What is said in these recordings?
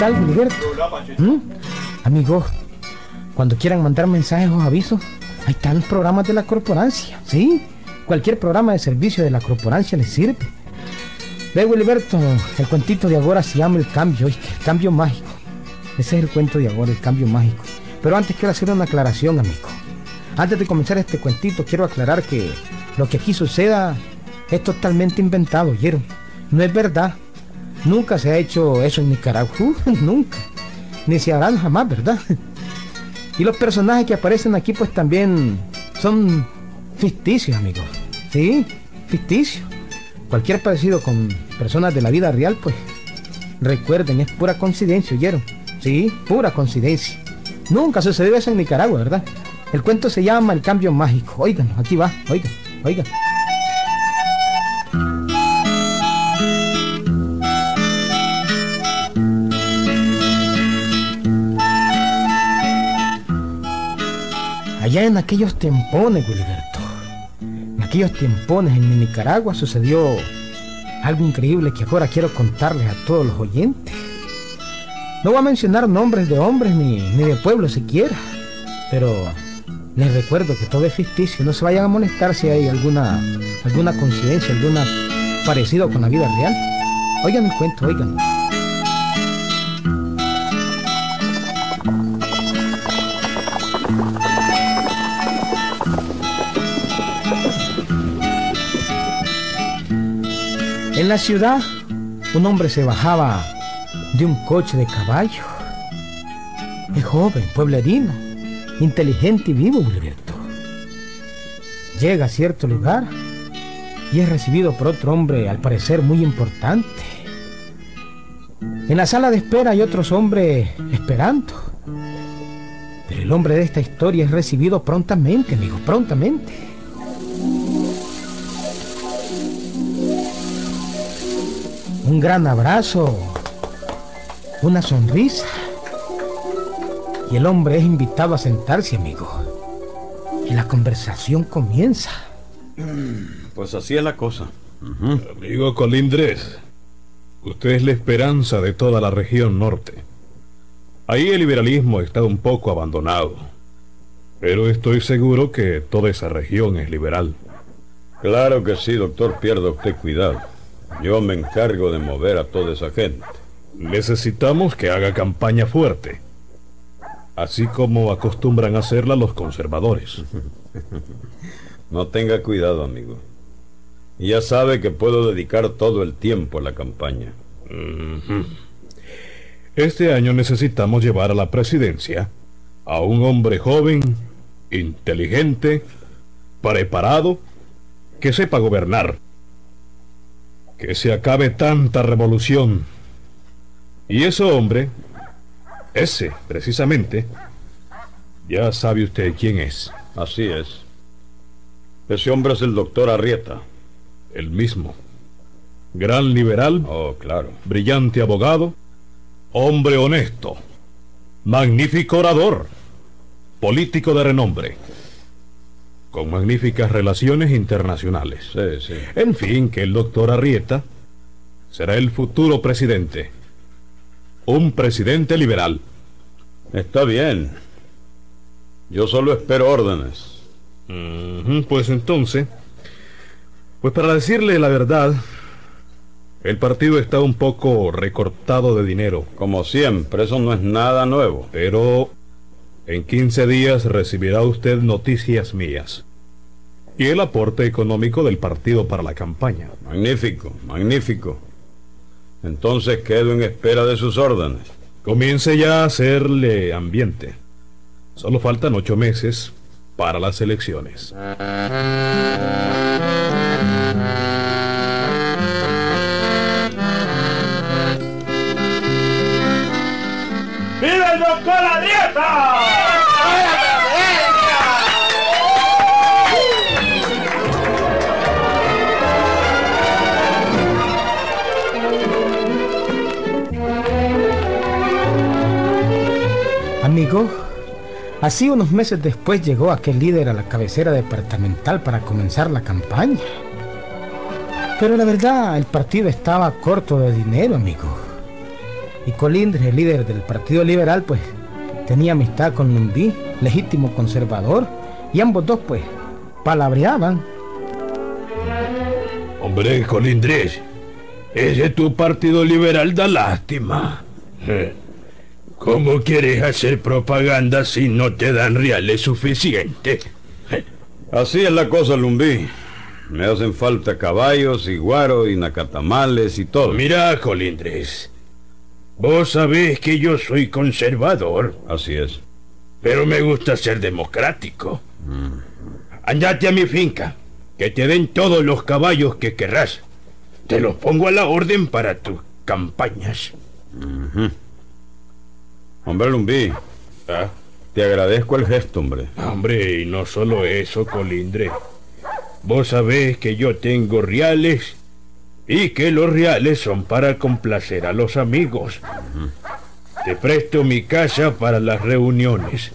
tal, Gilberto? ¿Mm? Amigos, cuando quieran mandar mensajes o avisos, ahí están los programas de la corporancia, ¿sí? Cualquier programa de servicio de la corporancia les sirve. Ve, Wilberto, el cuentito de ahora se llama El Cambio, El Cambio Mágico. Ese es el cuento de ahora, El Cambio Mágico. Pero antes quiero hacer una aclaración, amigo. Antes de comenzar este cuentito, quiero aclarar que lo que aquí suceda es totalmente inventado, ¿oyeron? No es verdad. Nunca se ha hecho eso en Nicaragua. nunca. Ni se hará jamás, ¿verdad? Y los personajes que aparecen aquí pues también son ficticios, amigos. ¿Sí? Ficticios. Cualquier parecido con personas de la vida real, pues recuerden, es pura coincidencia, ¿oyeron? Sí, pura coincidencia. Nunca sucedió eso en Nicaragua, ¿verdad? El cuento se llama El Cambio Mágico. Oigan, aquí va, oigan, oigan. Allá en aquellos tempones, Gilberto, en aquellos tempones en Nicaragua sucedió algo increíble que ahora quiero contarles a todos los oyentes. No voy a mencionar nombres de hombres ni, ni de pueblos siquiera, pero les recuerdo que todo es ficticio, no se vayan a molestar si hay alguna, alguna coincidencia, alguna parecido con la vida real. Oigan el cuento, oigan. En la ciudad, un hombre se bajaba de un coche de caballo. Es joven, pueblerino, inteligente y vivo, Gilberto. Llega a cierto lugar y es recibido por otro hombre, al parecer muy importante. En la sala de espera hay otros hombres esperando. Pero el hombre de esta historia es recibido prontamente, amigo, prontamente. Un gran abrazo, una sonrisa. Y el hombre es invitado a sentarse, amigo. Y la conversación comienza. Pues así es la cosa. Amigo Colindres, usted es la esperanza de toda la región norte. Ahí el liberalismo está un poco abandonado. Pero estoy seguro que toda esa región es liberal. Claro que sí, doctor. Pierda usted cuidado. Yo me encargo de mover a toda esa gente. Necesitamos que haga campaña fuerte, así como acostumbran a hacerla los conservadores. no tenga cuidado, amigo. Ya sabe que puedo dedicar todo el tiempo a la campaña. Este año necesitamos llevar a la presidencia a un hombre joven, inteligente, preparado, que sepa gobernar que se acabe tanta revolución. Y ese hombre, ese precisamente, ya sabe usted quién es. Así es. Ese hombre es el doctor Arrieta. El mismo. Gran liberal. Oh, claro. Brillante abogado. Hombre honesto. Magnífico orador. Político de renombre con magníficas relaciones internacionales. Sí, sí. En fin, que el doctor Arrieta será el futuro presidente. Un presidente liberal. Está bien. Yo solo espero órdenes. pues entonces, pues para decirle la verdad, el partido está un poco recortado de dinero. Como siempre, eso no es nada nuevo. Pero en 15 días recibirá usted noticias mías y el aporte económico del partido para la campaña. Magnífico, magnífico. Entonces quedo en espera de sus órdenes. Comience ya a hacerle ambiente. Solo faltan ocho meses para las elecciones. ¡Viva el doctor Adrieta! Amigo, así unos meses después llegó aquel líder a la cabecera departamental para comenzar la campaña. Pero la verdad, el partido estaba corto de dinero, amigo. Y Colindres, el líder del Partido Liberal, pues tenía amistad con Lumbí, legítimo conservador, y ambos dos, pues, palabreaban. Hombre, Colindres, ese tu partido liberal da lástima. Eh, ¿Cómo quieres hacer propaganda si no te dan reales suficientes? Eh, Así es la cosa, Lumbí. Me hacen falta caballos y guaros y nacatamales y todo. Mira, Colindres, vos sabés que yo soy conservador, Así es. pero me gusta ser democrático. Andate a mi finca, que te den todos los caballos que querrás. Te los pongo a la orden para tus campañas. Hombre, Lumbí, ¿Ah? te agradezco el gesto, hombre. Hombre, y no solo eso, Colindre. Vos sabés que yo tengo reales y que los reales son para complacer a los amigos. Te presto mi casa para las reuniones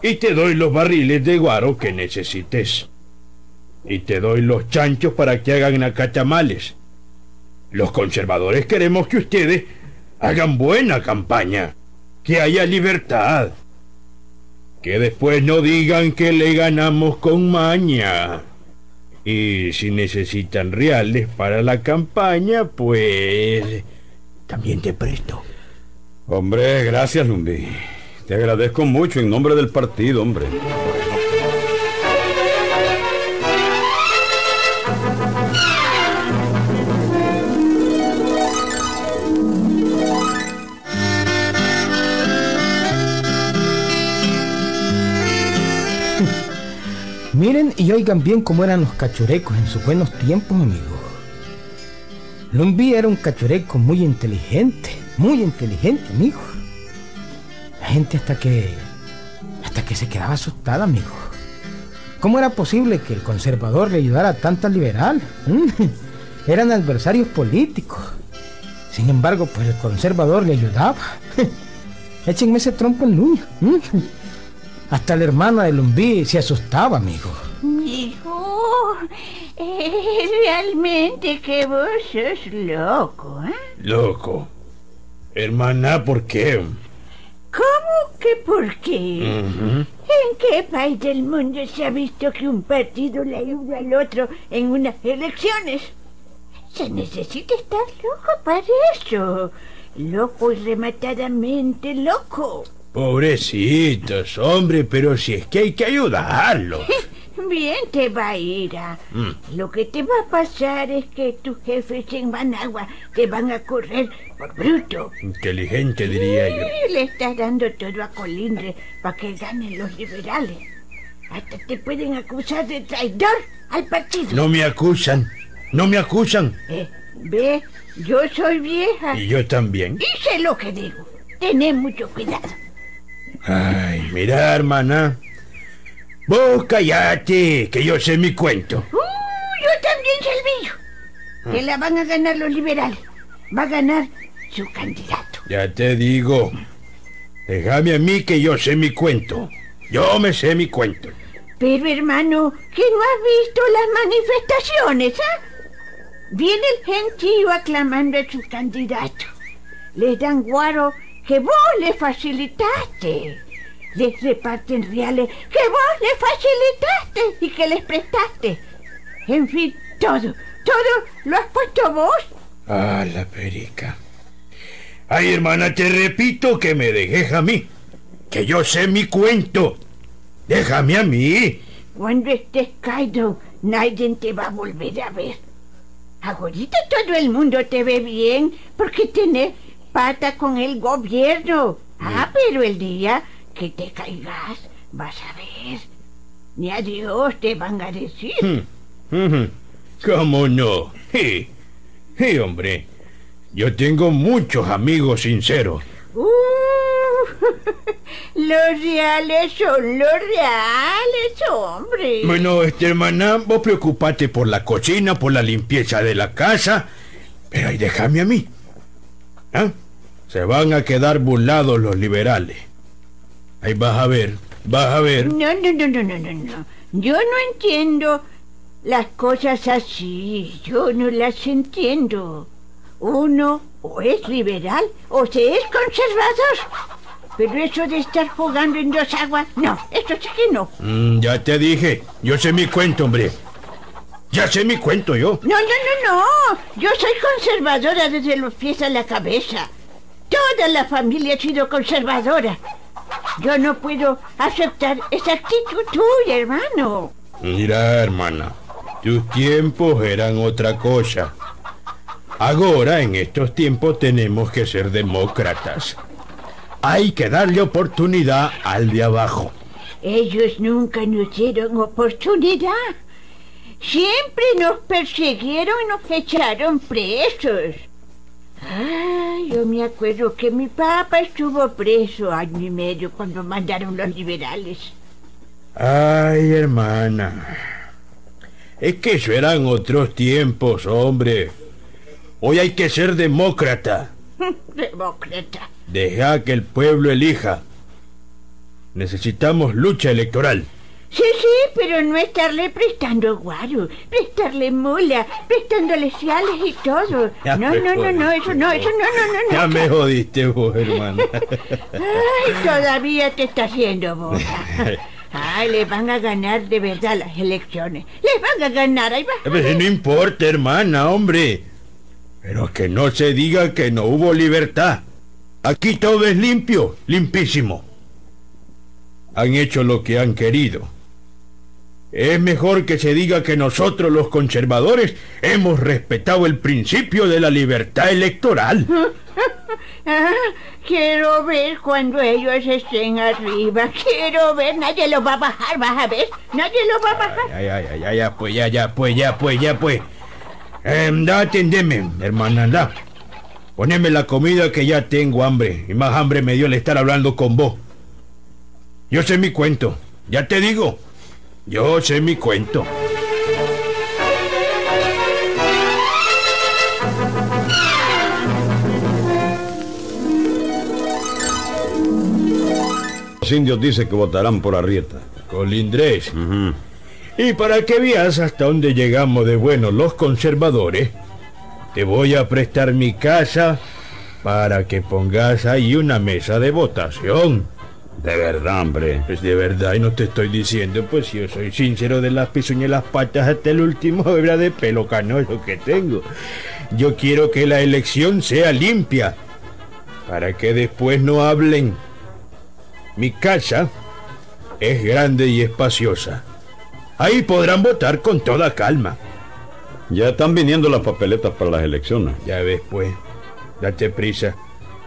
y te doy los barriles de guaro que necesites. Y te doy los chanchos para que hagan acatamales. Los conservadores queremos que ustedes hagan buena campaña, que haya libertad. Que después no digan que le ganamos con maña. Y si necesitan reales para la campaña, pues también te presto. Hombre, gracias, Lumbí. Te agradezco mucho en nombre del partido, hombre. Miren y oigan bien cómo eran los cachurecos en sus buenos tiempos, amigos. Lumbí era un cachureco muy inteligente, muy inteligente, amigo. La gente hasta que hasta que se quedaba asustada, amigo. ¿Cómo era posible que el conservador le ayudara a tanta liberal? ¿Mm? Eran adversarios políticos. Sin embargo, pues el conservador le ayudaba. Échenme ese trompo en luña. ¿Mm? Hasta la hermana de Lumbí se asustaba, amigo. Hijo, eh, realmente que vos sos loco, ¿eh? Loco. Hermana, ¿por qué? ¿Cómo que por qué? ¿En qué país del mundo se ha visto que un partido le ayuda al otro en unas elecciones? Se necesita estar loco para eso. Loco y rematadamente loco. Pobrecitos, hombre, pero si es que hay que ayudarlos. Bien te va a ir. Mm. Lo que te va a pasar es que tus jefes en Managua te van a correr por bruto. Inteligente, diría yo. Y le estás dando todo a Colindre para que ganen los liberales. Hasta te pueden acusar de traidor al partido. No me acusan, no me acusan. Eh, ve, yo soy vieja Y yo también. sé lo que digo. Tené mucho cuidado. Ay, mira, hermana. Vos callate, que yo sé mi cuento. ¡Uh! Yo también sé el mío. Que la van a ganar los liberales. Va a ganar su candidato. Ya te digo. Déjame a mí que yo sé mi cuento. Yo me sé mi cuento. Pero hermano, que no has visto las manifestaciones, ¿ah? Viene el gentío aclamando a su candidato. Les dan guaro que vos le facilitaste. Les reparten reales que vos le facilitaste y que les prestaste. En fin, todo, todo lo has puesto vos. Ah, la perica. Ay, hermana, te repito que me dejes a mí. Que yo sé mi cuento. Déjame a mí. Cuando estés caído, nadie te va a volver a ver. Ahorita todo el mundo te ve bien porque tenés pata con el gobierno. Ah, pero el día que te caigas, vas a ver. Ni a Dios te van a decir. Ujú. ¿Cómo no? Sí, sí, hombre. Yo tengo muchos amigos sinceros. Uh, los reales son los reales, hombre. Bueno, este hermana, vos preocupate por la cocina, por la limpieza de la casa, pero ahí déjame a mí. ¿Ah? Se van a quedar burlados los liberales. Ahí vas a ver, vas a ver. No, no, no, no, no, no, no. Yo no entiendo las cosas así. Yo no las entiendo. Uno O es liberal o se es conservador. Pero eso de estar jugando en dos aguas, no, eso sí que no. Mm, ya te dije, yo sé mi cuento, hombre. Ya sé mi cuento yo. No, no, no, no. Yo soy conservadora desde los pies a la cabeza. Toda la familia ha sido conservadora. Yo no puedo aceptar esa actitud tuya, hermano. Mira, hermana, tus tiempos eran otra cosa. Ahora, en estos tiempos, tenemos que ser demócratas. Hay que darle oportunidad al de abajo. Ellos nunca nos dieron oportunidad. Siempre nos persiguieron y nos echaron presos. Ay, yo me acuerdo que mi papá estuvo preso año y medio cuando mandaron los liberales. Ay, hermana. Es que eso eran otros tiempos, hombre. Hoy hay que ser demócrata. Demócrata. Deja que el pueblo elija. Necesitamos lucha electoral. Sí, sí, pero no estarle prestando guaro, prestarle mula, prestándole ciales y todo. Ya no, no, no, no, eso no, eso no, no, no, no. Ya me jodiste vos, hermana. Ay, todavía te está haciendo boca. Ay, le van a ganar de verdad las elecciones. Les van a ganar, ahí va. Pero no importa, hermana, hombre. Pero que no se diga que no hubo libertad. Aquí todo es limpio, limpísimo. Han hecho lo que han querido. Es mejor que se diga que nosotros los conservadores hemos respetado el principio de la libertad electoral. Ah, quiero ver cuando ellos estén arriba. Quiero ver, nadie lo va a bajar, vas a ver. Nadie lo va a bajar. Ya, ya, ya, ya, ya, pues, ya, ya, pues, ya, pues, ya, pues. Eh, da, atendeme, hermana, da. Poneme la comida que ya tengo hambre. Y más hambre me dio el estar hablando con vos. Yo sé mi cuento. Ya te digo. Yo sé mi cuento. Los indios dicen que votarán por Arrieta. Colindrés. Y para que veas hasta dónde llegamos de buenos los conservadores, te voy a prestar mi casa para que pongas ahí una mesa de votación. De verdad, hombre. Pues de verdad, y no te estoy diciendo, pues yo soy sincero de las pezuñas y las patas hasta el último hebra de pelo canoso que tengo. Yo quiero que la elección sea limpia, para que después no hablen. Mi casa es grande y espaciosa. Ahí podrán votar con toda calma. Ya están viniendo las papeletas para las elecciones. Ya ves, pues. Date prisa.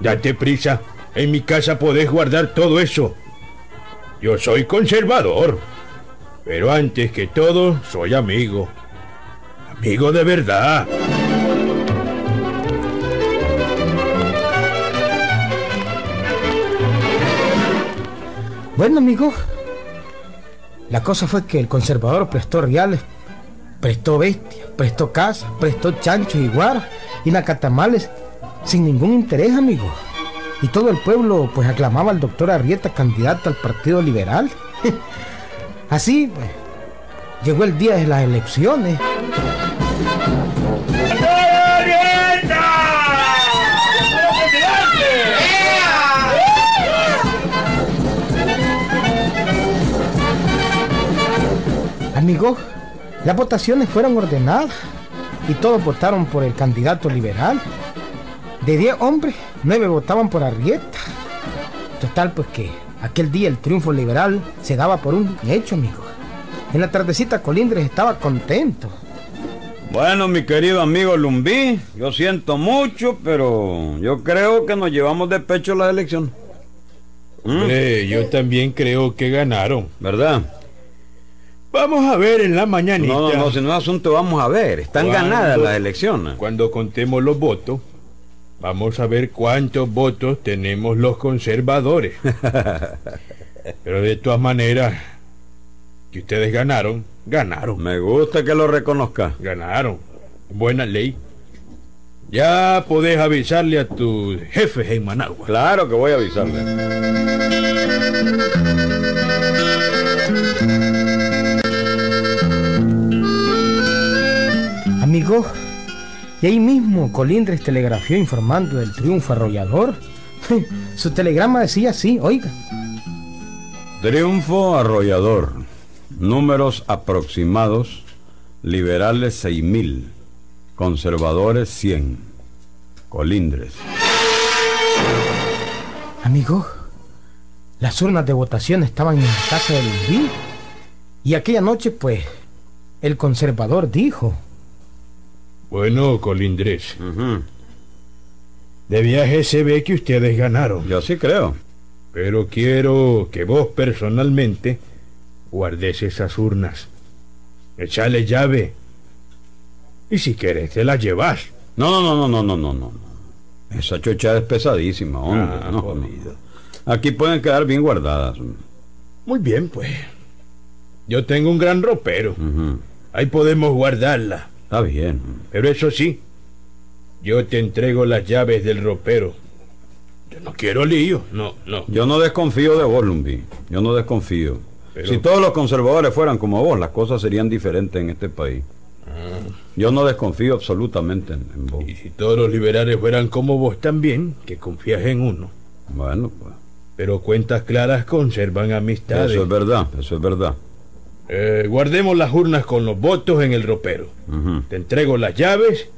Date prisa. En mi casa podés guardar todo eso. Yo soy conservador. Pero antes que todo, soy amigo. Amigo de verdad. Bueno, amigo, la cosa fue que el conservador prestó reales, prestó bestias, prestó casas, prestó chanchos y guaras y nacatamales sin ningún interés, amigo. Y todo el pueblo pues aclamaba al doctor Arrieta candidato al Partido Liberal. Así, pues, llegó el día de las elecciones. ¡Arrieta! Amigo, las votaciones fueron ordenadas y todos votaron por el candidato liberal. De 10 hombres, 9 votaban por Arrieta. Total, pues que aquel día el triunfo liberal se daba por un hecho, amigo. En la tardecita Colindres estaba contento. Bueno, mi querido amigo Lumbí, yo siento mucho, pero yo creo que nos llevamos de pecho las elecciones. ¿Mm? Hombre, yo también creo que ganaron. ¿Verdad? Vamos a ver en la mañanita. No, no, no, si no es asunto, vamos a ver. Están ganadas las elecciones. Cuando contemos los votos, vamos a ver cuántos votos tenemos los conservadores. Pero de todas maneras, que ustedes ganaron, ganaron, Me gusta que lo reconozca. ganaron. Buena ley. Ya podés avisarle a tus jefes en Managua. Claro que voy a avisarle. Y ahí mismo Colindres telegrafió informando del triunfo arrollador. Su telegrama decía así, oiga. Triunfo arrollador. Números aproximados. Liberales 6.000. Conservadores 100. Colindres. Amigo, las urnas de votación estaban en la casa de Lumbí. Y aquella noche, pues, el conservador dijo. Bueno, Colindres, Ujú. de viaje se ve que ustedes ganaron. Yo sí creo. Pero quiero que vos personalmente guardes esas urnas. Echale llave. Y si quieres, te las llevas. No, no, no, no, no, no, no, no. Esa chocha es pesadísima, hombre. Ah, no, jodido. no. Aquí pueden quedar bien guardadas. Muy bien, pues. Yo tengo un gran ropero. Ujú. Ahí podemos guardarla. Está bien. Pero eso sí, yo te entrego las llaves del ropero. Yo no quiero lío. No, no. Yo no desconfío de vos, Lumbi. Yo no desconfío. Pero- Si todos los conservadores fueran como vos, las cosas serían diferentes en este país. Yo no desconfío absolutamente en, en vos. Y si todos los liberales fueran como vos también, que confías en uno. Bueno, pues. Pero cuentas claras conservan amistades. Eso es verdad, eso es verdad. Eh, guardemos las urnas con los votos en el ropero. Te entrego las llaves.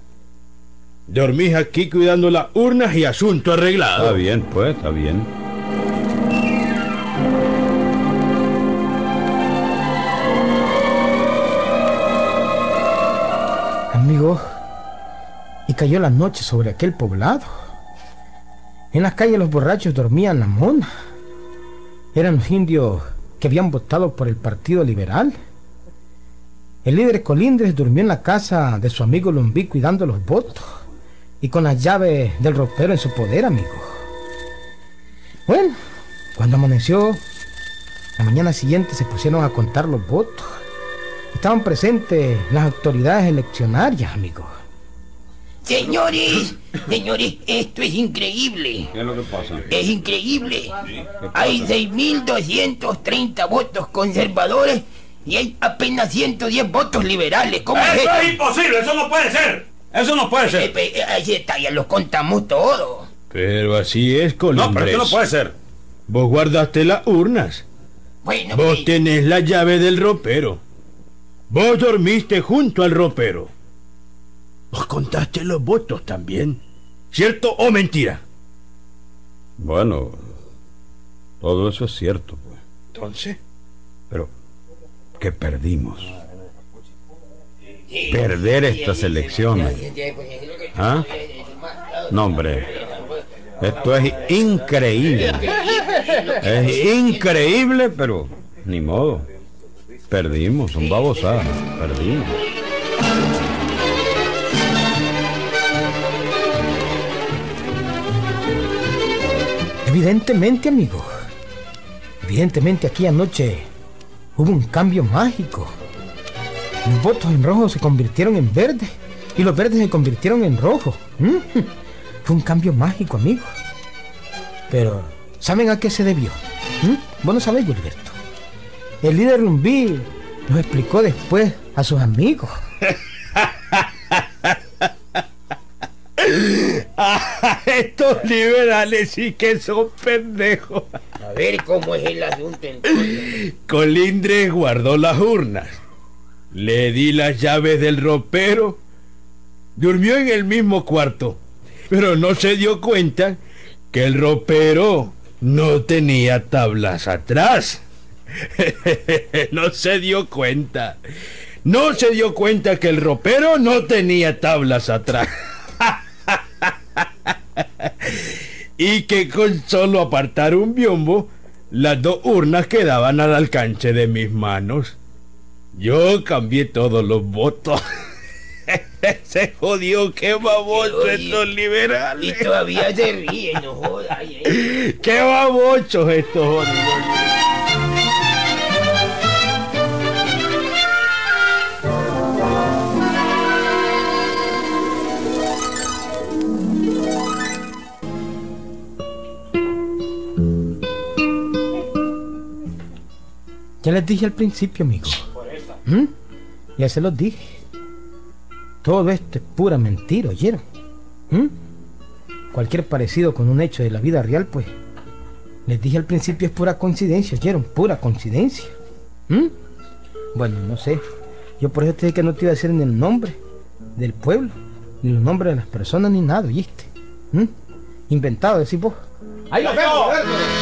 Dormís aquí cuidando las urnas y asunto arreglado. Está bien, pues, está bien. Amigo, y cayó la noche sobre aquel poblado. En las calles los borrachos dormían la mona. Eran los indios que habían votado por el Partido Liberal. El líder Colindres durmió en la casa de su amigo Lumbí cuidando los votos y con las llaves del ropero en su poder, amigo. Bueno, cuando amaneció, la mañana siguiente se pusieron a contar los votos. Estaban presentes las autoridades eleccionarias, amigo. Señores, señores, esto es increíble. ¿Qué es lo que pasa? Es increíble. Hay 6.230 votos conservadores y hay apenas 110 votos liberales. ¿Cómo es ¡Eso esto? es imposible! ¡Eso no puede ser! ¡Eso no puede Eh, ser! pe- eh, Ahí está, ya los contamos todos. Pero así es, No, Colindres. pero esto no puede ser. Vos guardaste las urnas. Bueno, Vos pues, tenés la llave del ropero. Vos dormiste junto al ropero. Vos contaste los votos también. ¿Cierto o mentira? Bueno, todo eso es cierto, pues. Entonces, Pero que perdimos. Perder estas elecciones. ¿Ah? No, hombre. Esto es increíble. Es increíble, pero ni modo. Perdimos, son babosadas. Perdimos. Evidentemente, amigo. Evidentemente aquella noche hubo un cambio mágico. Los votos en rojo se convirtieron en verdes y los verdes se convirtieron en rojo. ¿Mm? Fue un cambio mágico, amigo. Pero, ¿saben a qué se debió? ¿Mm? Vos no sabés, Gilberto. El líder Lumbí nos explicó después a sus amigos. estos liberales sí que son pendejos. A ver cómo es el asunto entonces. Colindres guardó las urnas. Le di las llaves del ropero. Durmió en el mismo cuarto. Pero no se dio cuenta que el ropero no tenía tablas atrás. no se dio cuenta. No se dio cuenta que el ropero no tenía tablas atrás. y que con solo apartar un biombo, las dos urnas quedaban al alcance de mis manos. Yo cambié todos los votos. Se jodió, qué baboso Oye, estos Y liberales. todavía se ríe, no jodas. Qué babochos estos jodidos. Ya les dije al principio, amigo. ¿Mm? Ya se los dije. Todo esto es pura mentira, ¿oyeron? ¿Mm? Cualquier parecido con un hecho de la vida real, pues, les dije al principio es pura coincidencia, ¿oyeron? Pura coincidencia. ¿Mm? Bueno, no sé. Yo por eso te dije que no te iba a decir ni el nombre del pueblo, ni los nombres de las personas, ni nada, ¿oíste? ¿Mm? Inventado, decís vos. Ahí lo vemos,